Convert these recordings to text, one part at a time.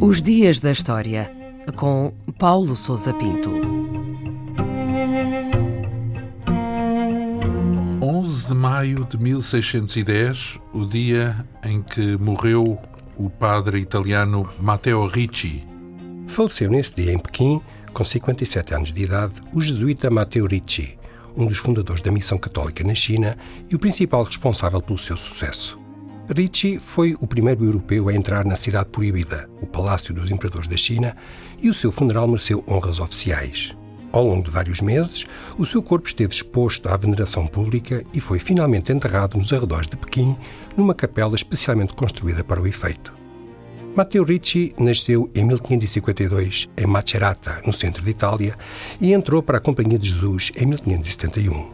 Os Dias da História, com Paulo Souza Pinto. 11 de maio de 1610, o dia em que morreu o padre italiano Matteo Ricci. Faleceu nesse dia em Pequim, com 57 anos de idade, o jesuíta Matteo Ricci, um dos fundadores da missão católica na China e o principal responsável pelo seu sucesso. Ricci foi o primeiro europeu a entrar na Cidade Proibida, o Palácio dos Imperadores da China, e o seu funeral mereceu honras oficiais. Ao longo de vários meses, o seu corpo esteve exposto à veneração pública e foi finalmente enterrado nos arredores de Pequim, numa capela especialmente construída para o efeito. Matteo Ricci nasceu em 1552 em Macerata, no centro de Itália, e entrou para a Companhia de Jesus em 1571.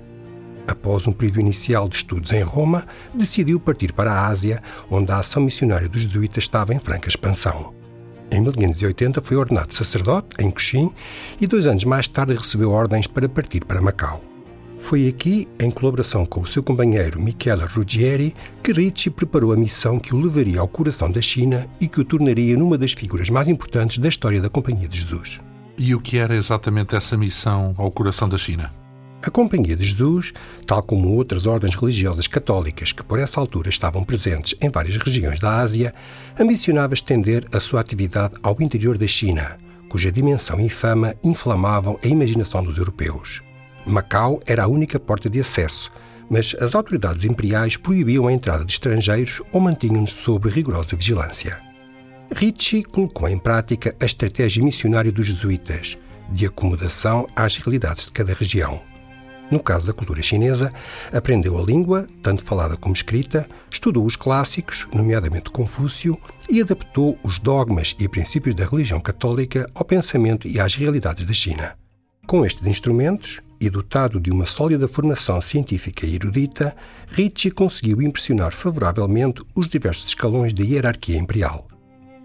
Após um período inicial de estudos em Roma, decidiu partir para a Ásia, onde a ação missionária dos jesuítas estava em franca expansão. Em 1580 foi ordenado sacerdote em Coxim e dois anos mais tarde recebeu ordens para partir para Macau. Foi aqui, em colaboração com o seu companheiro Michele Ruggieri, que Ricci preparou a missão que o levaria ao coração da China e que o tornaria numa das figuras mais importantes da história da Companhia de Jesus. E o que era exatamente essa missão ao coração da China? A Companhia de Jesus, tal como outras ordens religiosas católicas que por essa altura estavam presentes em várias regiões da Ásia, ambicionava estender a sua atividade ao interior da China, cuja dimensão e fama inflamavam a imaginação dos europeus. Macau era a única porta de acesso, mas as autoridades imperiais proibiam a entrada de estrangeiros ou mantinham-nos sob rigorosa vigilância. Ricci colocou em prática a estratégia missionária dos jesuítas, de acomodação às realidades de cada região. No caso da cultura chinesa, aprendeu a língua, tanto falada como escrita, estudou os clássicos, nomeadamente Confúcio, e adaptou os dogmas e princípios da religião católica ao pensamento e às realidades da China. Com estes instrumentos, e dotado de uma sólida formação científica e erudita, Ricci conseguiu impressionar favoravelmente os diversos escalões da hierarquia imperial.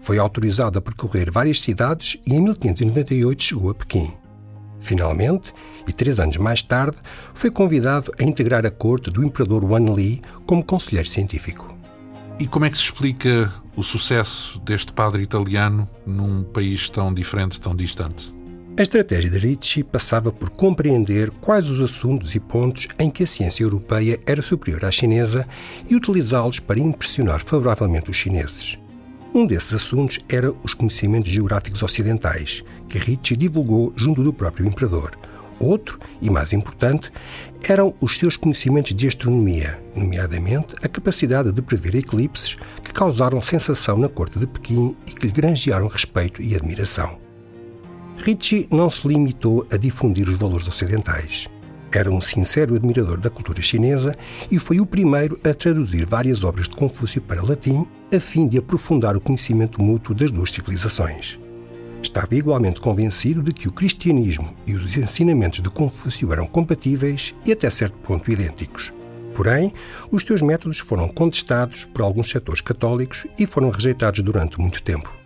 Foi autorizado a percorrer várias cidades e em 1598 chegou a Pequim. Finalmente, e três anos mais tarde, foi convidado a integrar a corte do imperador Wan Li como conselheiro científico. E como é que se explica o sucesso deste padre italiano num país tão diferente, tão distante? A estratégia de Ricci passava por compreender quais os assuntos e pontos em que a ciência europeia era superior à chinesa e utilizá-los para impressionar favoravelmente os chineses. Um desses assuntos era os conhecimentos geográficos ocidentais, que Ricci divulgou junto do próprio imperador. Outro, e mais importante, eram os seus conhecimentos de astronomia, nomeadamente a capacidade de prever eclipses que causaram sensação na corte de Pequim e que lhe granjearam respeito e admiração. Ricci não se limitou a difundir os valores ocidentais. Era um sincero admirador da cultura chinesa e foi o primeiro a traduzir várias obras de Confúcio para latim, a fim de aprofundar o conhecimento mútuo das duas civilizações. Estava igualmente convencido de que o cristianismo e os ensinamentos de Confúcio eram compatíveis e até certo ponto idênticos. Porém, os seus métodos foram contestados por alguns setores católicos e foram rejeitados durante muito tempo.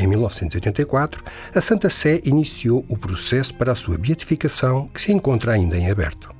Em 1984, a Santa Sé iniciou o processo para a sua beatificação, que se encontra ainda em aberto.